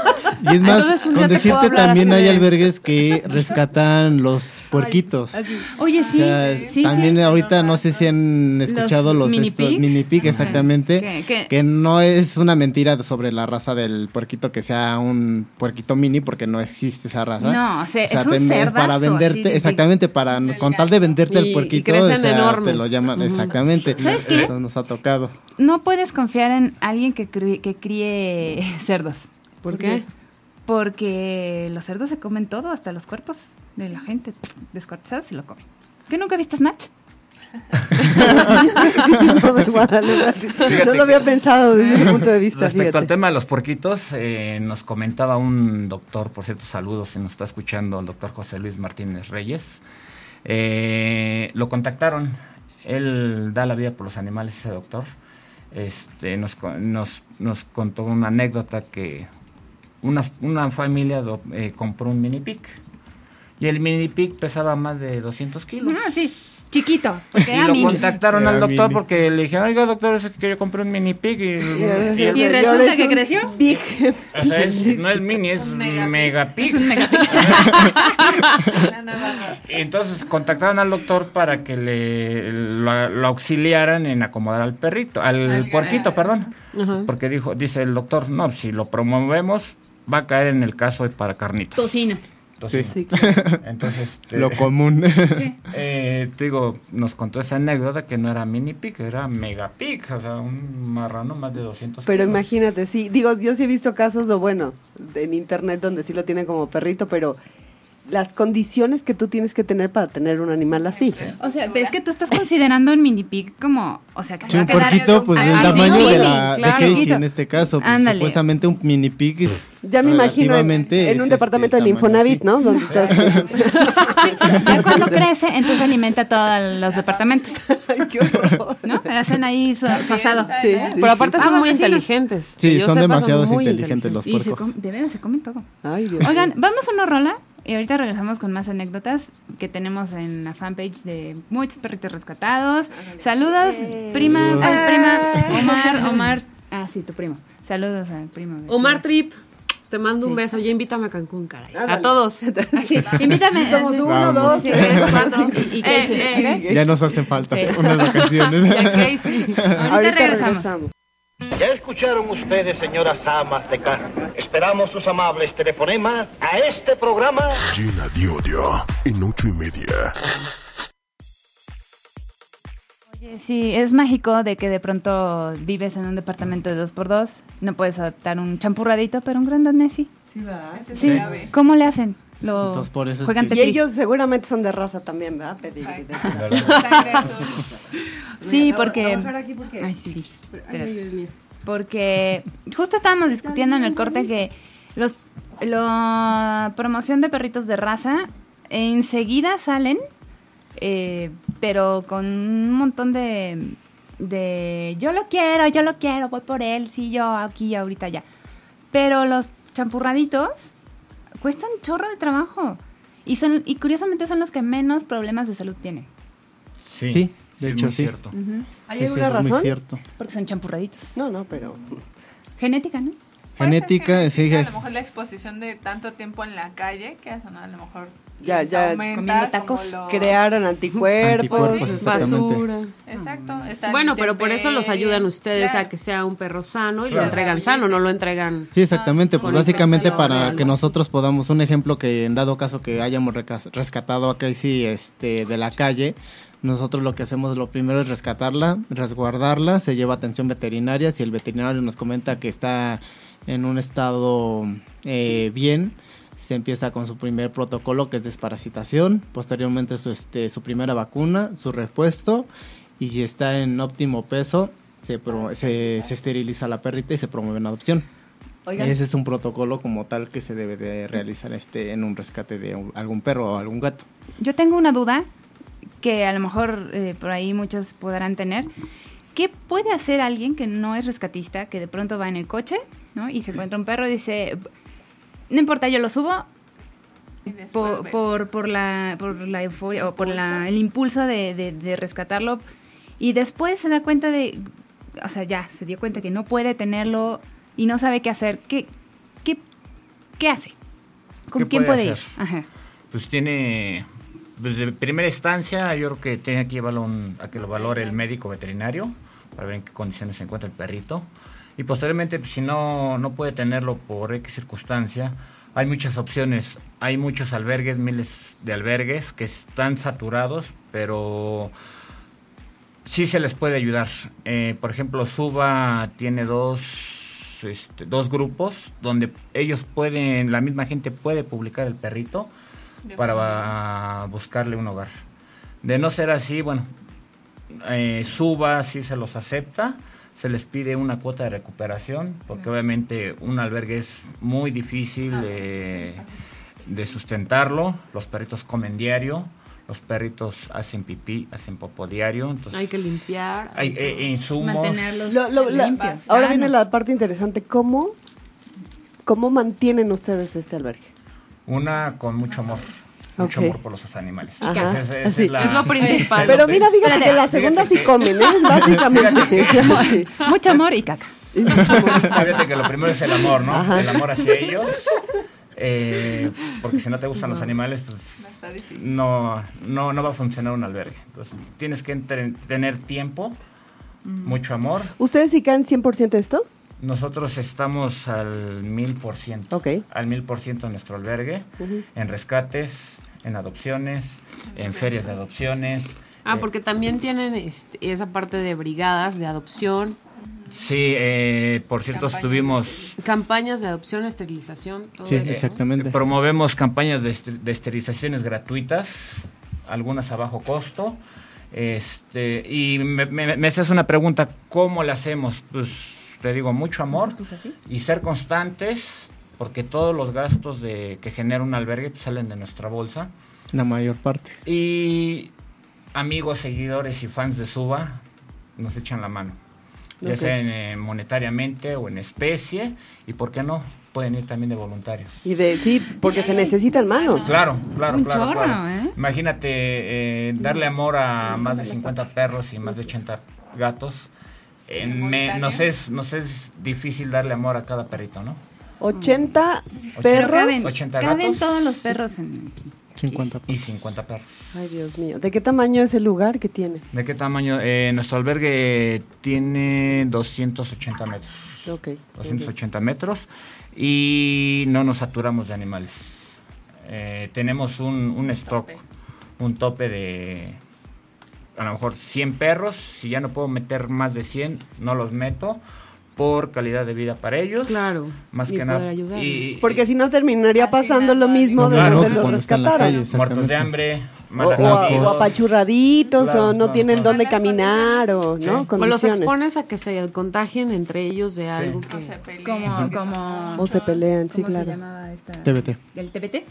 Y es más, Entonces, con te decirte también hay de- albergues que rescatan los puerquitos. Oye, O sí. sea, sí, también sí. ahorita no sé si han escuchado los, mini estos- pigs. mini pig, Ajá. exactamente, ¿Qué- qué? que no es una mentira sobre la raza del puerquito que sea un puerquito mini porque no existe esa raza. No, o sea, es un ten- cerdazo, para venderte, de- exactamente para con tal de venderte Y- el puerquito, o sea, enormes. te lo llaman exactamente. ¿Sabes qué? Nos ha tocado. No puedes confiar en alguien que críe, que críe cerdos. ¿Por qué? Porque los cerdos se comen todo, hasta los cuerpos de la gente descuartizados se lo comen. ¿Que nunca viste Snatch? No, de Guadalupe. No lo había pensado desde ese punto de vista. Respecto al tema de los puerquitos, eh, nos comentaba un doctor, por cierto, saludos, si nos está escuchando, el doctor José Luis Martínez Reyes. Eh, lo contactaron, él da la vida por los animales, ese doctor. Este, nos, nos, nos contó una anécdota que una, una familia do- eh, compró un mini pig y el mini pig pesaba más de 200 kilos. Ah, sí. Chiquito, porque Y era lo mini. contactaron Era al doctor mini. porque le dije, oiga doctor, es que yo compré un mini pig y, y resulta que creció. Big. o sea, es- no es mini, es Un mega mega, pig. Es un. Y Entonces contactaron al doctor para que le lo, lo auxiliaran en acomodar al perrito, al Al puerquito, perdón. Porque dijo, dice el doctor, no, si lo promovemos va a caer en el caso de para carnitas. Tocino. Entonces, Sí, claro. entonces este, Lo común. Sí. eh, te digo, nos contó esa anécdota que no era mini pig, era mega pig, o sea, un marrano más de 200 Pero kilos. imagínate, sí, digo, yo sí he visto casos, o bueno, en internet donde sí lo tienen como perrito, pero las condiciones que tú tienes que tener para tener un animal así. O sea, pero es que tú estás considerando el mini pig como, o sea, que se Sí, va a un quedar puerquito, pues del Ah, tamaño de, la, de. Casey en este caso. Pues, Ándale. supuestamente un mini pig. es Ya me imagino en, en un es departamento este del Infonavit. ¿no? Donde estás... Ya cuando crece, entonces alimenta todos los departamentos. Ay, qué horror. ¿No? Hacen ahí su, su asado. Sí, sí. Pero aparte son Vamos, muy inteligentes. Sí, son demasiado muy inteligentes los Y se puercos. com- de veras se comen todo. Ay, Dios. Oigan, vamos a una rola y ahorita regresamos con más anécdotas que tenemos en la fanpage de muchos perritos rescatados. Saludos, prima, ay, prima, Omar, Omar. Ah, sí, tu primo. Saludos al primo. de- Omar Trip, te mando un beso. Ya invítame a Cancún, caray. A todos. Ah, sí, invítame. Somos uno, Vamos. dos, Sí, tres, cuatro. ¿Y, y qué Eh, eh, ¿Ok? Ya nos hacen falta Sí. unas vacaciones. Y. Ahorita, regresamos. Ya escucharon ustedes, señoras amas de casa. Esperamos sus amables telefonemas a este programa. Llena de odio en ocho y media. Oye, sí, es mágico de que de pronto vives en un departamento de 2x2, no puedes adoptar un champurradito, pero un gran danés sí. Sí, va. Ese es Sí. ¿cómo le hacen? Lo Entonces, por eso es juegan que- Y ellos seguramente son de raza también, ¿verdad? Pedir. Ay, Claro. Sí, porque... aquí porque... Ay, sí. Ay, espérate. Dios mío. Porque justo estábamos discutiendo en el corte que los la promoción de perritos de raza enseguida salen, eh, pero con un montón de, de yo lo quiero, yo lo quiero, voy por él, sí, yo aquí, ahorita ya. Pero los champurraditos cuestan chorro de trabajo. Y, son, y curiosamente son los que menos problemas de salud tienen. Sí, Sí, de hecho, muy sí. cierto. ¿Hay Eso alguna muy razón? cierto. Porque son champurraditos. No, no, pero... Genética, ¿no? Genética, sí, genética, je- A lo mejor la exposición de tanto tiempo en la calle, que eso, ¿no? A lo mejor Ya, ya, aumenta comiendo tacos, como los- Crearon anticuerpos. Basura. Exacto. está Bueno, en pero por eso los ayudan ustedes Claro. a que sea un perro sano y Claro. lo entregan sano, no lo entregan. Sí, exactamente. Ah, pues básicamente para que nosotros podamos, un ejemplo que en dado caso que hayamos rescatado a Casey este, de la calle, nosotros lo que hacemos lo primero es rescatarla, resguardarla, se lleva atención veterinaria, si el veterinario nos comenta que está en un estado eh, bien, se empieza con su primer protocolo que es desparasitación, posteriormente su, este, su primera vacuna, su repuesto y si está en óptimo peso, se, pro- se, se esteriliza la perrita y se promueve una adopción. Oigan, Ese es un protocolo como tal que se debe de realizar este en un rescate de un- algún perro o algún gato. Yo tengo una duda que a lo mejor eh, por ahí muchos podrán tener. ¿Qué puede hacer alguien que no es rescatista, que de pronto va en el coche ¿no? y se encuentra un perro y dice, no importa, yo lo subo por, por, por la, por la euforia o por la- el impulso de, de- de rescatarlo y después se da cuenta de, o sea, ya se dio cuenta que no puede tenerlo y no sabe qué hacer? ¿Qué, qué, qué hace? ¿Con ¿Qué quién puede puede, ir? Ajá. Pues tiene, desde primera instancia, yo creo que tiene que llevarlo un- a que lo valore el médico veterinario para ver en qué condiciones se encuentra el perrito. Y posteriormente, pues, si no, no puede tenerlo por X circunstancia, hay muchas opciones. Hay muchos albergues, miles de albergues que están saturados, pero sí se les puede ayudar. Eh, por ejemplo, Suba tiene dos, este, dos grupos donde ellos pueden, la misma gente puede publicar el perrito para buscarle un hogar. De no ser así, bueno, eh, suba, sí se los acepta. Se les pide una cuota de recuperación, porque obviamente un albergue es muy difícil de, de sustentarlo. Los perritos comen diario, los perritos hacen pipí, hacen popo diario. Entonces Hay que limpiar. hay eh, insumos. Mantenerlos Lo- lo- la- limpios. ahora viene la parte interesante. ¿Cómo, ¿Cómo mantienen ustedes este albergue? Una con mucho amor. Mucho amor por los animales. Ajá, Esa es- esa así. la- Es lo principal. Pero mira, fíjate Espérate, que la segunda sí fíjate comen, ¿eh? Básicamente. Mucho amor y caca. Fíjate que lo primero es el amor, ¿no? Ajá. El amor hacia ellos. eh, porque si no te gustan los animales, pues no, no, no va a funcionar un albergue. Entonces tienes que tener tiempo, mucho amor. ¿Ustedes sí caen 100% esto? Nosotros estamos al mil por ciento. Ok. Al mil por ciento en nuestro albergue, en rescates, en adopciones, en ferias de adopciones. Ah, eh, porque también tienen este, esa parte de brigadas de adopción, Sí, eh, por cierto, Campañas. estuvimos campañas de adopción, esterilización, todo Sí, eso. exactamente. Promovemos campañas de, ester- de esterilizaciones gratuitas, algunas a bajo costo. Este, y me, me- me haces una pregunta, ¿cómo la hacemos? Pues te digo, mucho amor Pues así. y ser constantes, porque todos los gastos de, que genera un albergue pues, salen de nuestra bolsa. La mayor parte. Y amigos, seguidores y fans de Suba nos echan la mano, ya Ok. sea en, eh, monetariamente o en especie, y por qué no, pueden ir también de voluntarios. Y de, sí, porque se necesitan manos. Claro, claro, Un claro. chorro, claro. ¿eh? Imagínate eh, darle amor a más de 50 perros y más de 80 gatos. Eh, me- nos, es, nos es difícil darle amor a cada perrito, ¿no? 80 Pero perros. caben, 80 caben gatos. todos los perros en aquí. 50 Y 50 perros. Ay, Dios mío. ¿De qué tamaño es el lugar que tiene? ¿De qué tamaño? Eh, nuestro albergue tiene 280 metros. Ok. muy bien. 280 metros y no nos saturamos de animales. Eh, tenemos un, un stock, un tope de a lo mejor 100 perros. Si ya no puedo meter más de 100, no los meto por calidad de vida para ellos. Claro. Más y que nada. Y, Porque si no terminaría pasando lo mismo de Claro, donde los rescataron. calle, muertos de hambre, O, mal o- o apachurraditos, Claro, o no tienen claro. dónde caminar, o Sí. no O los expones a que se contagien entre ellos de algo que... O se pelean, Como, como, O se pelean, sí, ¿cómo se claro. llamaba esta? TBT. ¿El TBT?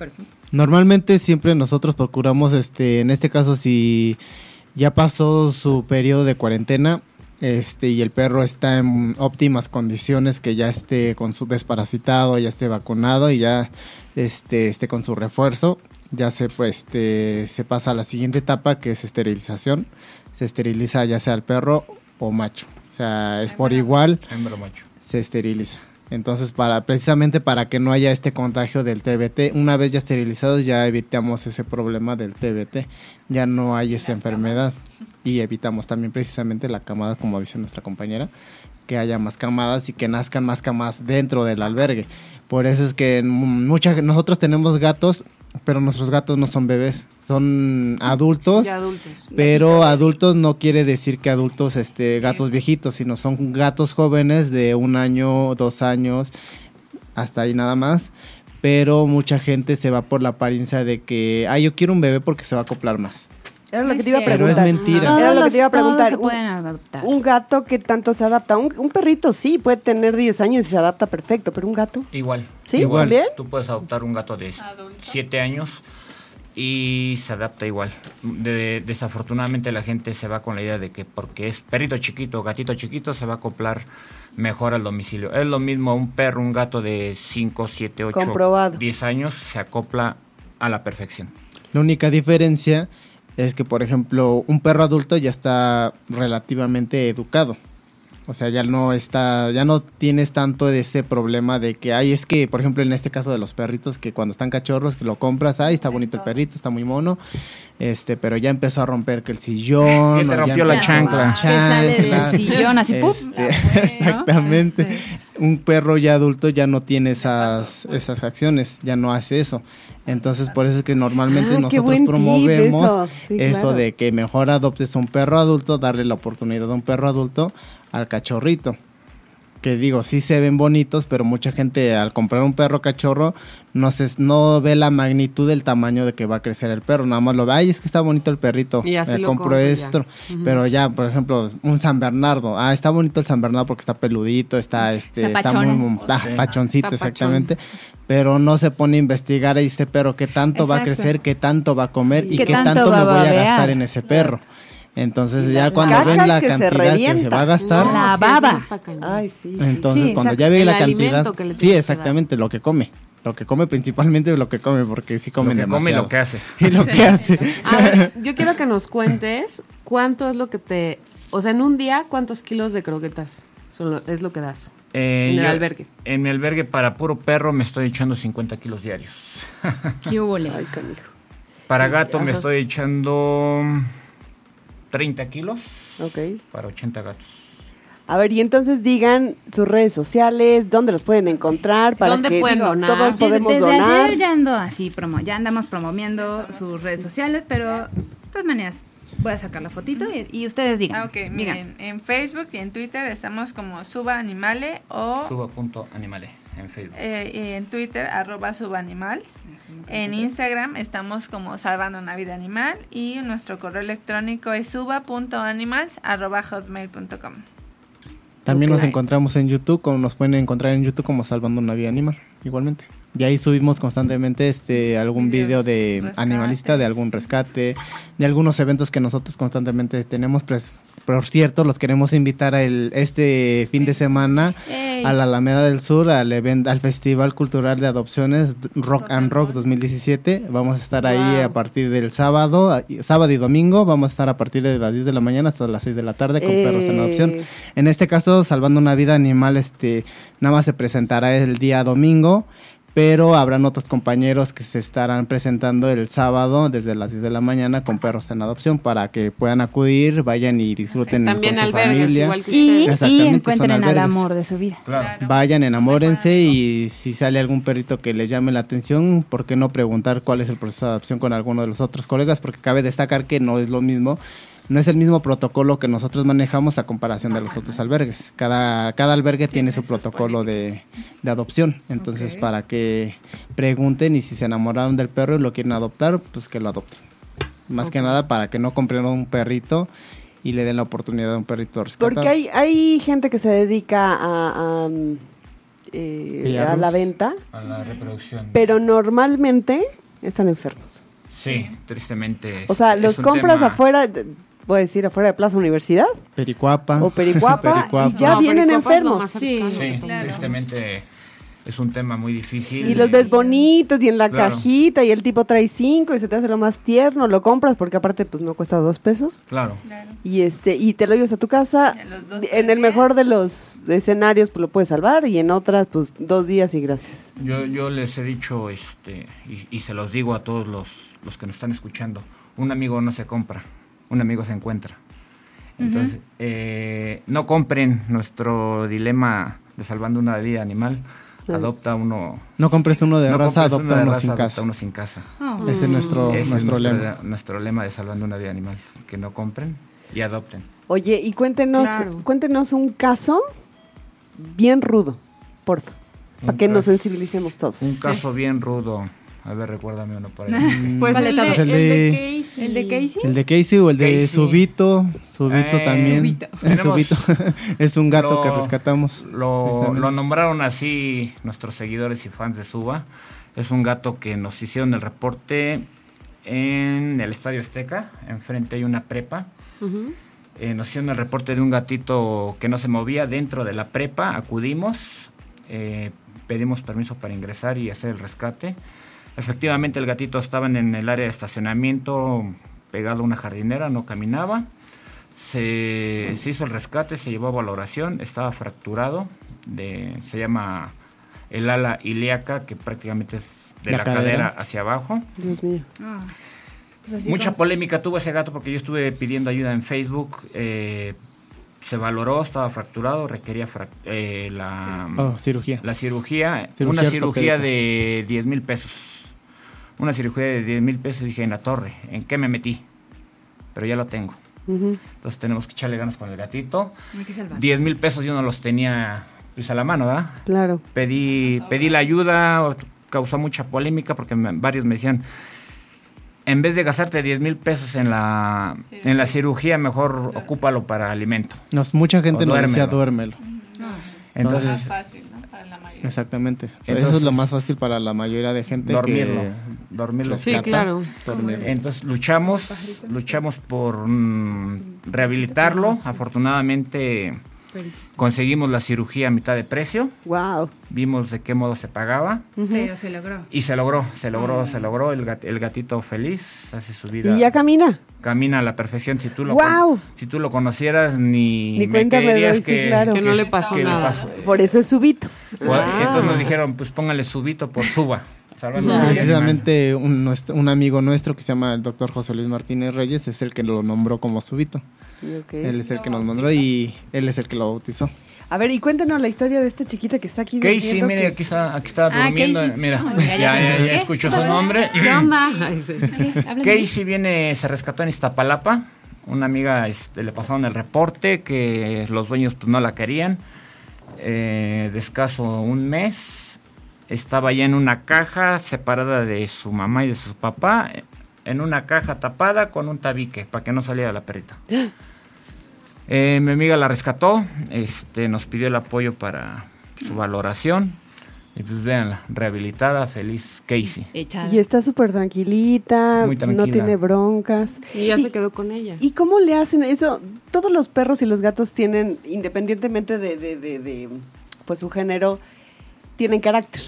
Ejemplo. Normalmente siempre nosotros procuramos, este, en este caso, si ya pasó su periodo de cuarentena, este, y el perro está en óptimas condiciones, que ya esté con su desparasitado, ya esté vacunado y ya este, esté con su refuerzo, ya se, pues, este, se pasa a la siguiente etapa que es esterilización. Se esteriliza ya sea el perro o macho. O sea, es por igual Hembra o macho. se esteriliza. Entonces, para precisamente para que no haya este contagio del TBT, una vez ya esterilizados ya evitamos ese problema del TBT, ya no hay esa enfermedad y evitamos también precisamente la camada, como dice nuestra compañera, que haya más camadas y que nazcan más camadas dentro del albergue. Por eso es que muchas nosotros tenemos gatos, pero nuestros gatos no son bebés, son adultos. Ya adultos. Pero adultos no quiere decir que adultos, este, gatos viejitos, sino son gatos jóvenes de un año, dos años, hasta ahí nada más. Pero mucha gente se va por la apariencia de que, ah, yo quiero un bebé porque se va a acoplar más. Era lo que te iba a cierto. Pero es preguntar. mentira. Todos Era lo que te iba a todos preguntar. se Un- pueden adoptar. Un gato que tanto se adapta. Un, un perrito sí puede tener 10 años y se adapta perfecto, pero un gato. Igual. ¿Sí? Igual. ¿También? Tú puedes adoptar un gato de Adulto. 7 años y se adapta igual. De- desafortunadamente la gente se va con la idea de que porque es perrito chiquito, gatito chiquito, se va a acoplar mejor al domicilio. Es lo mismo un perro, un gato de 5, 7, 8, Comprobado. 10 años, se acopla a la perfección. La única diferencia es que, por ejemplo, un perro adulto ya está relativamente educado. O sea, ya no está, ya no tienes tanto de ese problema de que, ay, es que, por ejemplo, en este caso de los perritos, que cuando están cachorros, que lo compras, ay, está bonito el perrito, está muy mono, este, pero ya empezó a romper que el sillón. Y te rompió la chancla. Que sale del sillón así, ¡puf! Este, exactamente. Este. Un perro ya adulto ya no tiene esas, esas acciones, ya no hace eso. Entonces, por eso es que normalmente Ah, nosotros promovemos eso. Sí, eso claro. de que mejor adoptes un perro adulto, darle la oportunidad a un perro adulto al cachorrito. Que digo, sí se ven bonitos, pero mucha gente al comprar un perro cachorro no se, no ve la magnitud del tamaño de que va a crecer el perro, nada más lo ve, ay, es que está bonito el perrito, Y así me lo compro ya. esto, pero ya, por ejemplo, un San Bernardo, ah, está bonito el San Bernardo porque está peludito, está este, Está muy está Sí. pachoncito, Está pachón. exactamente. Pero no se pone a investigar y dice, pero qué tanto va a crecer, qué tanto va a comer y ¿Qué qué, tanto me a voy a gastar en ese perro. Entonces ya cuando ven la que se cantidad que se va a gastar, La baba. Ay, sí. entonces Sí, cuando ya ve la cantidad, alimento que le sí, que exactamente lo que come, lo que come principalmente lo que come porque sí Lo comen que come y demasiado. lo que hace. y lo que hace. A ver, yo quiero que nos cuentes cuánto es lo que te... O sea, en un día, ¿cuántos kilos de croquetas son lo- es lo que das? Eh, En el yo- albergue. En mi albergue para puro perro me estoy echando 50 kilos diarios. ¿Qué canijo. Para gato me estoy echando 30 kilos Ok. para 80 gatos. A ver, y entonces digan sus redes sociales, dónde los pueden encontrar, para ¿Dónde que pueden donar? todos podemos desde donar. ayer ya ando así, promo, ya andamos promoviendo sus redes sociales, pero de todas maneras voy a sacar la fotito y, y ustedes digan. Ah, ok, digan. miren, en Facebook y en Twitter estamos como Suba Animale o Suba.animale en Facebook. eh, y en Twitter arroba subanimals. En Instagram estamos como Salvando una Vida Animal y nuestro correo electrónico es suba.animals arroba hotmail.com. También nos encontramos en YouTube, como nos pueden encontrar en YouTube como Salvando una vida animal, igualmente. Y ahí subimos constantemente este algún video de rescates. animalista, de algún rescate, de algunos eventos que nosotros constantemente tenemos. Pues, por cierto, los queremos invitar a el, este fin de semana a la Alameda del Sur, al evento, al Festival Cultural de Adopciones Rock and Rock 2017. Vamos a estar ahí a partir del sábado, sábado y domingo. Vamos a estar a partir de las 10 de la mañana hasta las 6 de la tarde con perros en adopción. En este caso, Salvando una Vida Animal, este, nada más se presentará el día domingo, pero habrán otros compañeros que se estarán presentando el sábado desde las 10 de la mañana con perros en adopción para que puedan acudir, vayan y disfruten También con su albergues, familia. igual que Y, y encuentren al amor de su vida. Claro. Vayan, enamórense y si sale algún perrito que les llame la atención, ¿por qué no preguntar cuál es el proceso de adopción con alguno de los otros colegas? Porque cabe destacar que no es lo mismo, no es el mismo protocolo que nosotros manejamos a comparación de los otros albergues. Cada, cada albergue tiene su protocolo de, de adopción. Entonces, para que pregunten y si se enamoraron del perro y lo quieren adoptar, pues que lo adopten. Más que nada para que no compren un perrito y le den la oportunidad a un perrito rescatado. Porque hay, hay gente que se dedica a, a, mm, eh, a la venta, A la reproducción. pero normalmente están enfermos. Sí, tristemente. es- O sea, es los un compras tema- afuera, de- voy a decir afuera de Plaza Universidad Pericuapa. o Pericuapa, Pericuapa. y ya No, vienen Pericuapa enfermos. Sí, Sí, tenemos. tristemente es un tema muy difícil. Y los ves bonitos y en la Claro. cajita y el tipo trae cinco y se te hace lo más tierno, lo compras porque aparte pues no cuesta dos pesos Claro. Claro. y este y te lo llevas a tu casa. Los En el mejor de los escenarios pues lo puedes salvar y en otras pues dos días y gracias. Yo, yo les he dicho, este, y, y se los digo a todos los, los que nos están escuchando, un amigo no se compra, un amigo se encuentra. Entonces, eh, no compren nuestro dilema de salvando una vida animal, adopta uno... No compres uno de no raza, adopta de uno raza, sin adopta casa. uno sin casa. Oh. Ese es nuestro, Ese es nuestro nuestro, lema. nuestro lema de salvando una vida animal, que no compren y adopten. Oye, y cuéntenos Claro. cuéntenos un caso bien rudo, porfa, para Un que nos caso- sensibilicemos todos. Un caso bien rudo. A ver, recuérdame uno por ahí. Pues Vale, el de, el El de Casey. ¿El de Casey? El de Casey o el de Casey. Subito. Subito Eh, también. Subito. Es Tenemos- Subito. es un gato Lo- que rescatamos. Lo, lo nombraron así nuestros seguidores y fans de Suba. Es un gato que nos hicieron el reporte en el Estadio Azteca. Enfrente hay una prepa. Eh, nos hicieron el reporte de un gatito que no se movía dentro de la prepa. Acudimos, eh, pedimos permiso para ingresar y hacer el rescate. Efectivamente, el gatito estaba en el área de estacionamiento, pegado a una jardinera, no caminaba. Se, se hizo el rescate, se llevó a valoración, estaba fracturado. De, se llama el ala ilíaca, que prácticamente es de La la, cadera. cadera hacia abajo. Dios mío. Ah. Pues Mucha como- polémica tuvo ese gato porque yo estuve pidiendo ayuda en Facebook. eh, se valoró, estaba fracturado, requería frac- eh, la, Oh, cirugía. la cirugía. Cirugía una cirugía ortopédica. de 10 mil pesos. Una cirugía de 10 mil pesos. Dije, en la torre, ¿en qué me metí? Pero ya lo tengo. Entonces tenemos que echarle ganas con el gatito. Hay que salvar. 10 mil pesos yo no los tenía pues a la mano, ¿verdad? Claro. Pedí, pedí la ayuda, causó mucha polémica porque me- varios me decían, en vez de gastarte 10 mil pesos en la, en la cirugía, mejor ocúpalo para alimento. Nos, mucha gente nos decía duérmelo. duérmelo. Entonces, Más fácil, ¿no? Para la mayoría. Exactamente. Eso es lo más fácil para la mayoría de gente. dormirlo, que- dormirlo. Sí, claro. dormirlo. Entonces luchamos, luchamos por mm, rehabilitarlo. Afortunadamente conseguimos la cirugía a mitad de precio. Wow. Vimos de qué modo se pagaba Pero se logró. y se logró, se logró, se logró. El, gat- el gatito feliz hace su vida. Y ya camina. camina a la perfección. Si tú lo, con- si tú lo conocieras, ni, Ni me creerías doy, sí, que, claro. Que no le pasó que le nada. pasó. Por eso es subito. Ah. Entonces nos dijeron, pues póngale subito por suba. Salvando Precisamente un, nuestro- un amigo nuestro que se llama el doctor José Luis Martínez Reyes es el que lo nombró como súbito. Ok. Él es el que nos nombró y él es el que lo bautizó. A ver, y cuéntanos la historia de esta chiquita que está aquí. Casey, mire, que- aquí está, aquí está Ah, durmiendo. Casey. Mira, ya, ya, ya, escuchó ¿Qué su nombre. Casey viene, se rescató en Iztapalapa. Una amiga este, le pasaron el reporte que los dueños pues, no la querían. Eh, de escaso un mes. Estaba ya en una caja separada de su mamá y de su papá. En una caja tapada con un tabique para que no saliera la perrita. Eh, mi amiga la rescató. Este, nos pidió el apoyo para su valoración. Y pues véanla, rehabilitada, feliz Casey. Echada. Y está súper tranquilita, Muy tranquila. no tiene broncas. Y ya se quedó con ella. ¿Y cómo le hacen eso? Todos los perros y los gatos tienen, independientemente de, de, de, de, pues su género, tienen carácter.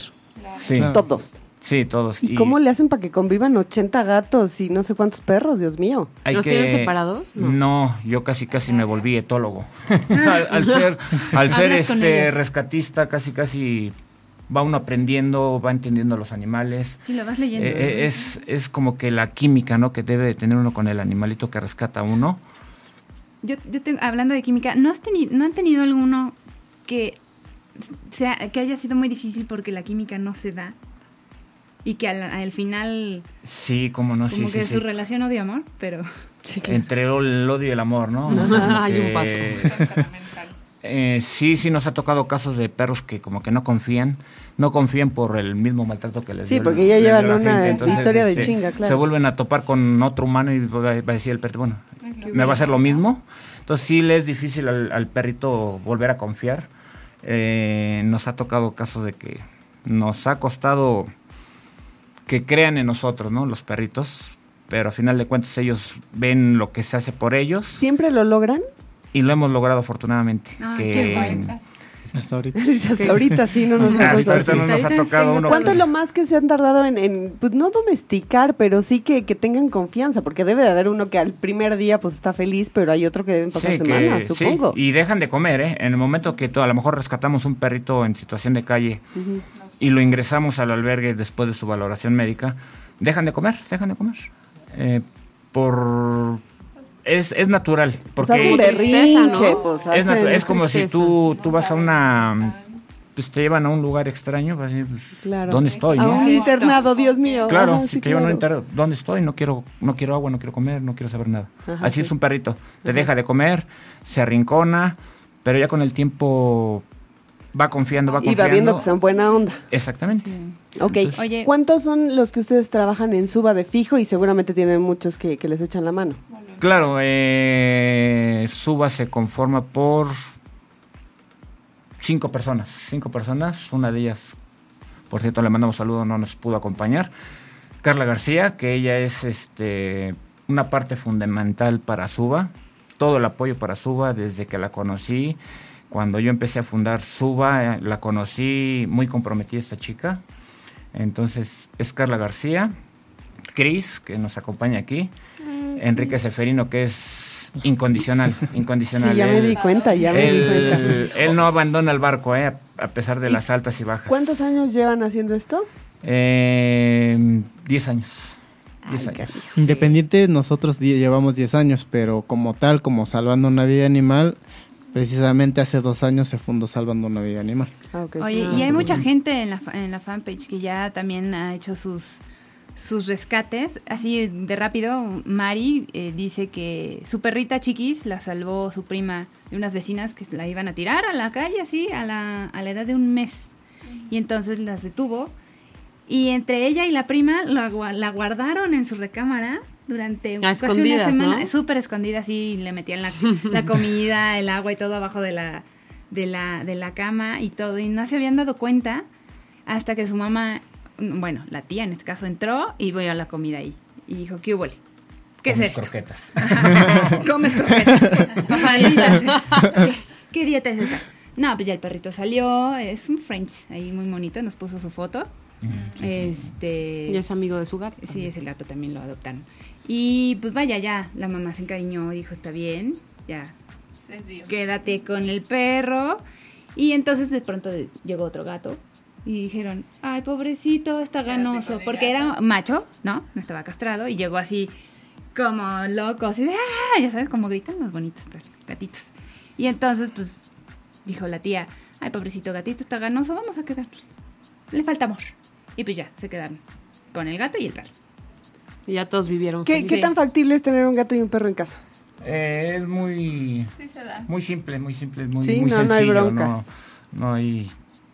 Sí. Todos. sí, todos. ¿Y, cómo le hacen para que convivan 80 gatos y no sé cuántos perros? Dios mío. Hay ¿Los que- tienen separados? No. No. yo casi casi me volví etólogo. al, al ser, al ser este rescatista, casi casi va uno aprendiendo, va entendiendo los animales. Sí, lo vas leyendo. Eh, ¿no? es, es como que la química, ¿no? Que debe de tener uno con el animalito que rescata a uno. Yo, yo tengo, hablando de química, ¿no, has teni- ¿no han tenido alguno que, sea, que haya sido muy difícil porque la química no se da? Y que al, al final, Sí, como no, como sí, que sí, su sí. relación odio-amor, pero... Entre el odio y el amor, ¿no? Hay un que- paso. Eh, sí, sí nos ha tocado casos de perros que como que no confían, no confían por el mismo maltrato que les Sí, dio porque el- ya llevan la una gente. historia de este, chinga, claro. Se vuelven a topar con otro humano y va, a decir el perrito, bueno, me va a hacer lo mismo. Entonces sí le es difícil al, al perrito volver a confiar. Eh, nos ha tocado casos de que nos ha costado que crean en nosotros, ¿no? Los perritos. Pero a final de cuentas ellos ven lo que se hace por ellos ¿Siempre lo logran? y lo hemos logrado afortunadamente. Ay, que qué bueno. Hasta ahorita. Hasta ahorita sí no nos ha hasta ahorita costado. no nos ha tocado uno. ¿Cuánto es lo más que se han tardado en, en, pues no domesticar, pero sí que, que tengan confianza? Porque debe de haber uno que al primer día pues está feliz, pero hay otro que deben pasar Sí, que- semanas, sí, supongo. y dejan de comer, ¿eh? En el momento que tú, a lo mejor rescatamos un perrito en situación de calle y lo ingresamos al albergue después de su valoración médica, dejan de comer, dejan de comer. Eh, por... Es, es natural, Pues porque... tristeza, berrinche, ¿no? pues Es, es como si tú, tú vas a una... Pues te llevan a un lugar extraño, vas a decir, pues, Claro. ¿dónde estoy? A no? un Sí. internado, Dios mío. Claro, Ajá, si sí, te llevan a un internado, ¿dónde estoy? No quiero, no quiero agua, no quiero comer, no quiero saber nada. Ajá, Así sí. es un perrito. Te deja de comer, se arrincona, pero ya con el tiempo va confiando, va Y confiando. va viendo que son buena onda. Exactamente. Ok. Entonces- Oye. ¿Cuántos son los que ustedes trabajan en Suba de fijo? Y seguramente tienen muchos que, que les echan la mano. Claro, eh, Suba se conforma por cinco personas. Cinco personas, una de ellas, por cierto, le mandamos saludo, no nos pudo acompañar. Carla García, que ella es este una parte fundamental para Suba, todo el apoyo para Suba desde que la conocí. Cuando yo empecé a fundar Suba, eh, la conocí muy comprometida esta chica. Entonces es Carla García, Cris, que nos acompaña aquí, Enrique Seferino, que es incondicional, incondicional. Sí, ya me di cuenta, ya me di cuenta. él, no abandona el barco, eh, a pesar de las altas y bajas. ¿Cuántos años llevan haciendo esto? Eh, diez años. Diez Ay, años. Independiente, nosotros llevamos 10 años, pero como tal, como Salvando una Vida Animal, precisamente hace dos años se fundó Salvando una Vida Animal. Ah. Oye, Sí. y hay mucha gente en la, fa- en la fanpage que ya también ha hecho sus sus rescates. Así de rápido, Mari eh, dice que su perrita chiquis la salvó su prima de unas vecinas que la iban a tirar a la calle, así, a la, a la edad de un mes. Y entonces las detuvo. Y entre ella y la prima la, la guardaron en su recámara durante A casi una semana. ¿no? Súper escondida, así, le metían la, la comida, el agua y todo abajo de la, de, la, de la cama y todo. Y no se habían dado cuenta hasta que su mamá, bueno, la tía en este caso, entró y vio la comida ahí. Y dijo, ¿qué hubo? ¿Qué Comes es esto? croquetas. Comes croquetas. ¿Qué, qué dieta es esta? No, pues ya el perrito salió, es un French, ahí muy bonito, nos puso su foto. Este Y es amigo de su gato. Sí, ese gato también lo adoptaron. Y pues vaya, ya, la mamá se encariñó, dijo, está bien, ya, Se dio. quédate con el perro. Y entonces de pronto llegó otro gato y dijeron, ay, pobrecito, está ganoso, porque era macho, ¿no? No estaba castrado y llegó así como loco, así de, ah, ya sabes, como gritan los bonitos gatitos. Y entonces, pues, dijo la tía, ay, pobrecito gatito, está ganoso, vamos a quedar. Le falta amor. Y pues ya, se quedaron con el gato y el perro. Y ya todos vivieron. ¿Qué, felices. qué tan factible es tener un gato y un perro en casa? Eh, es muy, Sí se da. muy simple, muy simple, muy, Sí, muy no, no hay sencillo. broncas. No, no hay,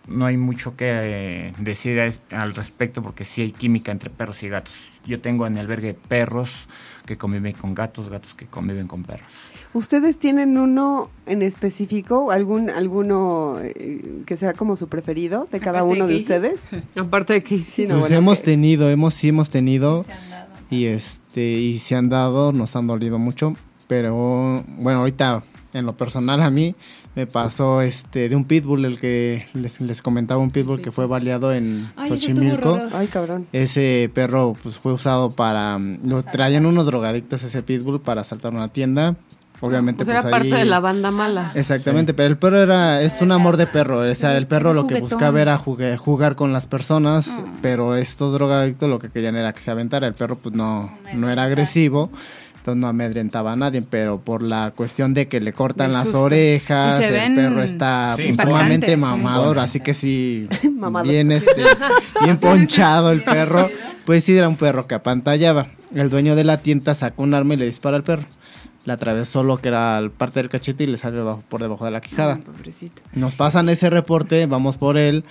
no hay mucho que eh, decir al respecto porque sí hay química entre perros y gatos. Yo tengo en el albergue perros que conviven con gatos, gatos que conviven con perros. ¿Ustedes tienen uno en específico, algún alguno eh, que sea como su preferido de cada Aparte uno de Casey. ustedes? Aparte de que sí. Sí, no, Pues bueno, hemos que- tenido, hemos, sí hemos tenido. Y este, y se han dado, nos han dolido mucho. Pero bueno, ahorita en lo personal a mí me pasó este de un pitbull, el que les, les comentaba, un pitbull que fue baleado en Ay, Xochimilco. Ay, cabrón. Ese perro pues fue usado para lo traían unos drogadictos ese pitbull para asaltar una tienda. Obviamente Pues era parte de la banda mala. Exactamente, pero el perro era es un amor de perro, o sea, el perro lo que buscaba era jugue- jugar con las personas, Ah. pero estos drogadictos lo que querían era que se aventara, el perro pues no no era agresivo. Entonces no amedrentaba a nadie, pero por la cuestión de que le cortan las orejas, el perro está Sí, pues, sumamente sí. mamador, así que sí, bien este, bien ponchado el perro, pues sí era un perro que apantallaba. El dueño de la tienda sacó un arma y le dispara al perro. Le atravesó lo que era parte del cachete y le salió por debajo de la quijada. Ay, pobrecito. Nos pasan ese reporte, vamos por él,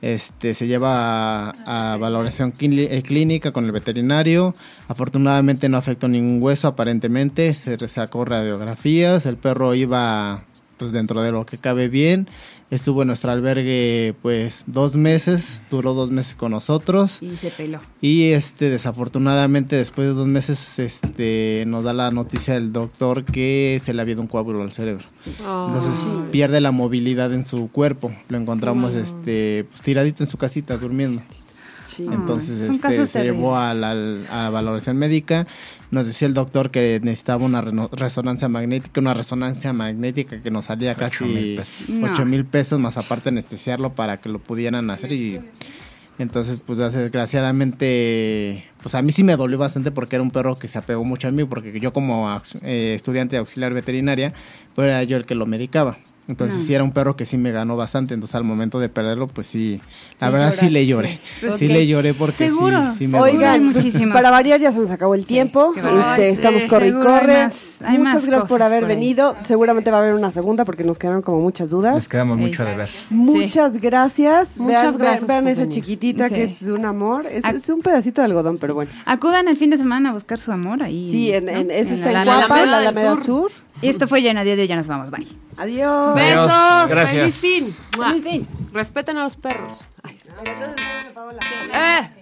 este se lleva a, a valoración clí- eh, clínica con el veterinario. Afortunadamente no afectó ningún hueso aparentemente, se sacó radiografías, el perro iba pues dentro de lo que cabe bien. Estuvo en nuestro albergue pues dos meses, duró dos meses con nosotros. Y se peló. Y este, desafortunadamente, después de dos meses, este, nos da la noticia del doctor que se le había ido un coágulo al cerebro. Entonces pierde la movilidad en su cuerpo. Lo encontramos, este, pues, tiradito en su casita durmiendo. Sí. Entonces, son este, casos se llevó a la, a valoración médica. Nos decía el doctor que necesitaba una resonancia magnética, una resonancia magnética que nos salía casi mil pesos. 8 No. mil pesos, más aparte anestesiarlo para que lo pudieran hacer y entonces pues desgraciadamente pues a mí sí me dolió bastante porque era un perro que se apegó mucho a mí porque yo como eh, estudiante de auxiliar veterinaria pues era yo el que lo medicaba entonces No. sí era un perro que sí me ganó bastante entonces al momento de perderlo pues sí la Sí, verdad sí le lloré sí. sí le lloré porque sí- Seguro. sí, me Oigan, muchísimas. para variar ya se nos acabó el tiempo. Este, estamos sí, corre y hay corre. más- hay Muchas gracias por haber por ahí. venido. Seguramente va a haber una segunda porque nos quedaron como muchas Les dudas. quedamos mucho de ver. Muchas gracias. Muchas vean, gracias Vean, por esa venir. chiquitita Sí. que es un amor. Es, Ac- es un pedacito de algodón, pero bueno. Acudan el fin de semana a buscar su amor ahí. Sí, en, ¿no? en- eso está la en la Guapa, Alameda la del Alameda Sur. Sur. Y esto fue Llena de Odio, ya nos vamos. Bye. Adiós. Adiós. Besos. Gracias. Feliz fin. Feliz fin. Respeten a los perros. Ay. ¡Eh!